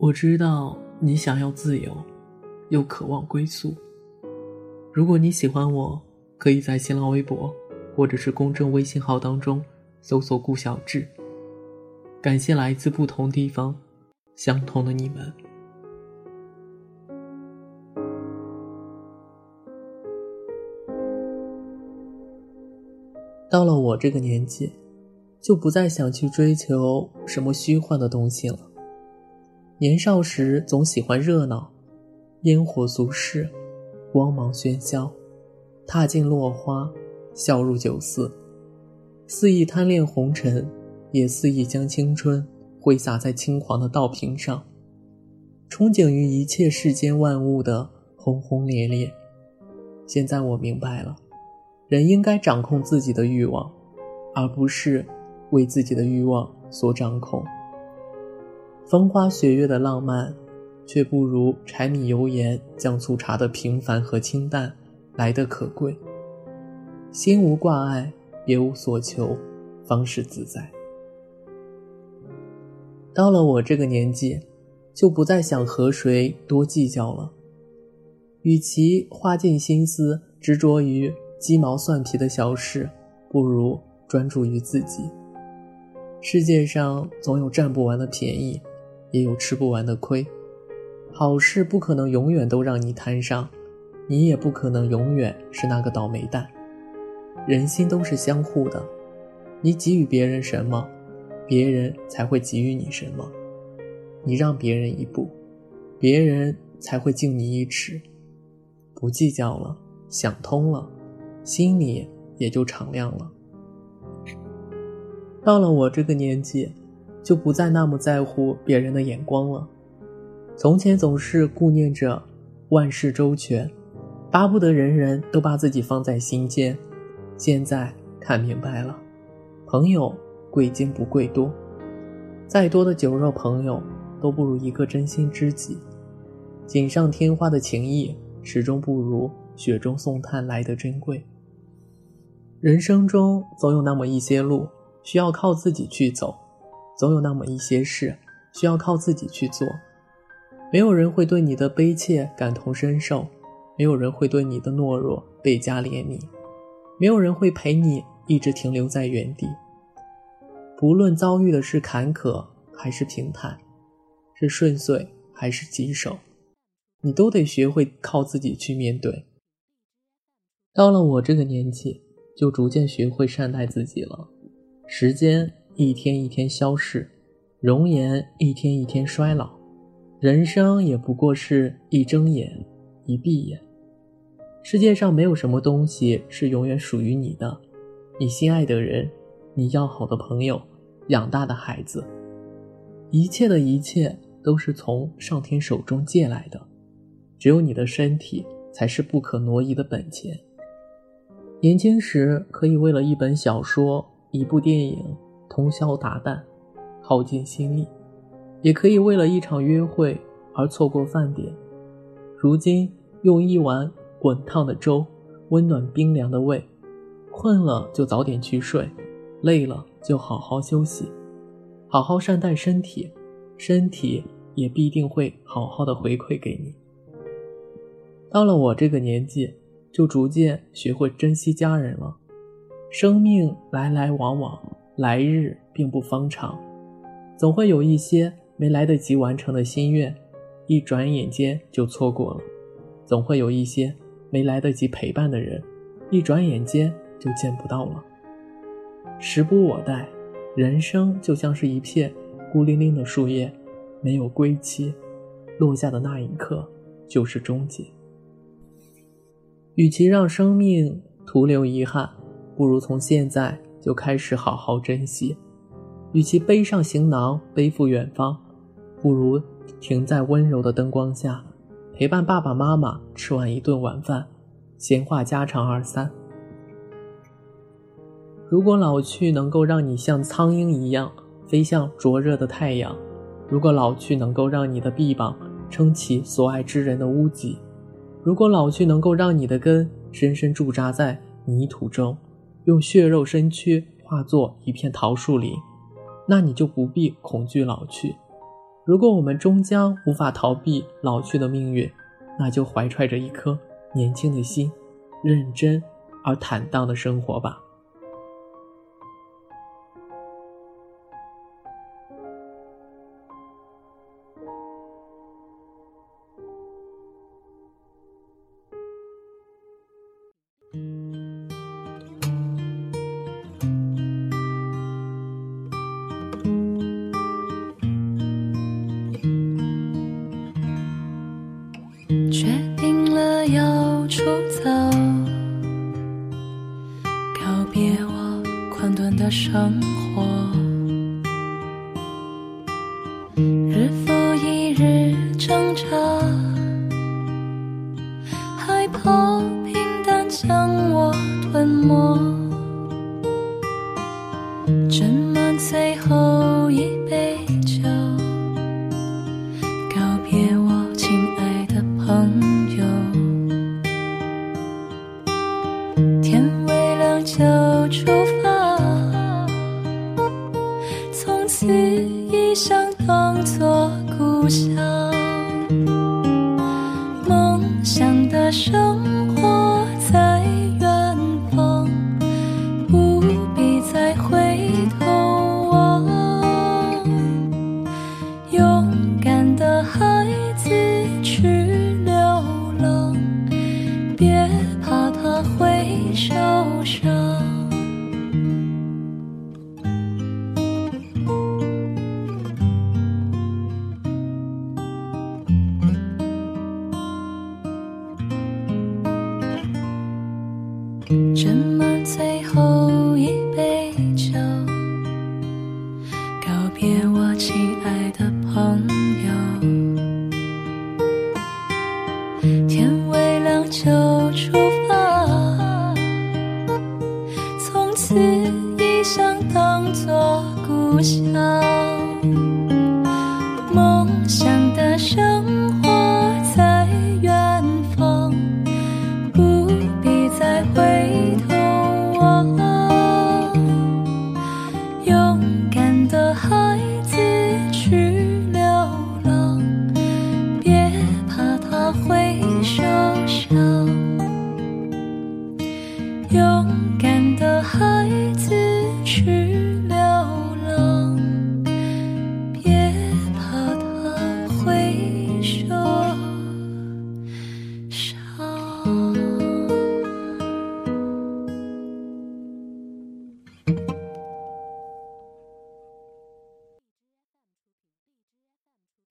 我知道你想要自由，又渴望归宿。如果你喜欢我，可以在新浪微博或者是公众微信号当中搜索“顾小志”。感谢来自不同地方、相同的你们。到了我这个年纪，就不再想去追求什么虚幻的东西了。年少时总喜欢热闹，烟火俗世，光芒喧嚣，踏尽落花，笑入酒肆，肆意贪恋红尘，也肆意将青春挥洒在轻狂的稻坪上，憧憬于一切世间万物的轰轰烈烈。现在我明白了，人应该掌控自己的欲望，而不是为自己的欲望所掌控。风花雪月的浪漫，却不如柴米油盐酱醋茶的平凡和清淡来得可贵。心无挂碍，别无所求，方是自在。到了我这个年纪，就不再想和谁多计较了。与其花尽心思执着于鸡毛蒜皮的小事，不如专注于自己。世界上总有占不完的便宜。也有吃不完的亏，好事不可能永远都让你摊上，你也不可能永远是那个倒霉蛋。人心都是相互的，你给予别人什么，别人才会给予你什么。你让别人一步，别人才会敬你一尺。不计较了，想通了，心里也就敞亮了。到了我这个年纪。就不再那么在乎别人的眼光了。从前总是顾念着万事周全，巴不得人人都把自己放在心间。现在看明白了，朋友贵精不贵多，再多的酒肉朋友都不如一个真心知己。锦上添花的情谊始终不如雪中送炭来得珍贵。人生中总有那么一些路需要靠自己去走。总有那么一些事，需要靠自己去做。没有人会对你的悲切感同身受，没有人会对你的懦弱倍加怜悯，没有人会陪你一直停留在原地。不论遭遇的是坎坷还是平坦，是顺遂还是棘手，你都得学会靠自己去面对。到了我这个年纪，就逐渐学会善待自己了。时间。一天一天消逝，容颜一天一天衰老，人生也不过是一睁眼，一闭眼。世界上没有什么东西是永远属于你的，你心爱的人，你要好的朋友，养大的孩子，一切的一切都是从上天手中借来的，只有你的身体才是不可挪移的本钱。年轻时可以为了一本小说，一部电影。通宵达旦，耗尽心力，也可以为了一场约会而错过饭点。如今用一碗滚烫的粥温暖冰凉的胃，困了就早点去睡，累了就好好休息，好好善待身体，身体也必定会好好的回馈给你。到了我这个年纪，就逐渐学会珍惜家人了。生命来来往往。来日并不方长，总会有一些没来得及完成的心愿，一转眼间就错过了；总会有一些没来得及陪伴的人，一转眼间就见不到了。时不我待，人生就像是一片孤零零的树叶，没有归期，落下的那一刻就是终结。与其让生命徒留遗憾，不如从现在。就开始好好珍惜，与其背上行囊背负远方，不如停在温柔的灯光下，陪伴爸爸妈妈吃完一顿晚饭，闲话家常二三。如果老去能够让你像苍鹰一样飞向灼热的太阳，如果老去能够让你的臂膀撑起所爱之人的屋脊，如果老去能够让你的根深深驻扎在泥土中。用血肉身躯化作一片桃树林，那你就不必恐惧老去，如果我们终将无法逃避老去的命运，那就怀揣着一颗年轻的心，认真而坦荡的生活吧。生活，日复一日挣扎，害怕平淡将我吞没，做故乡，梦想的生活在远方，不必再回头望。勇敢的孩想的胸。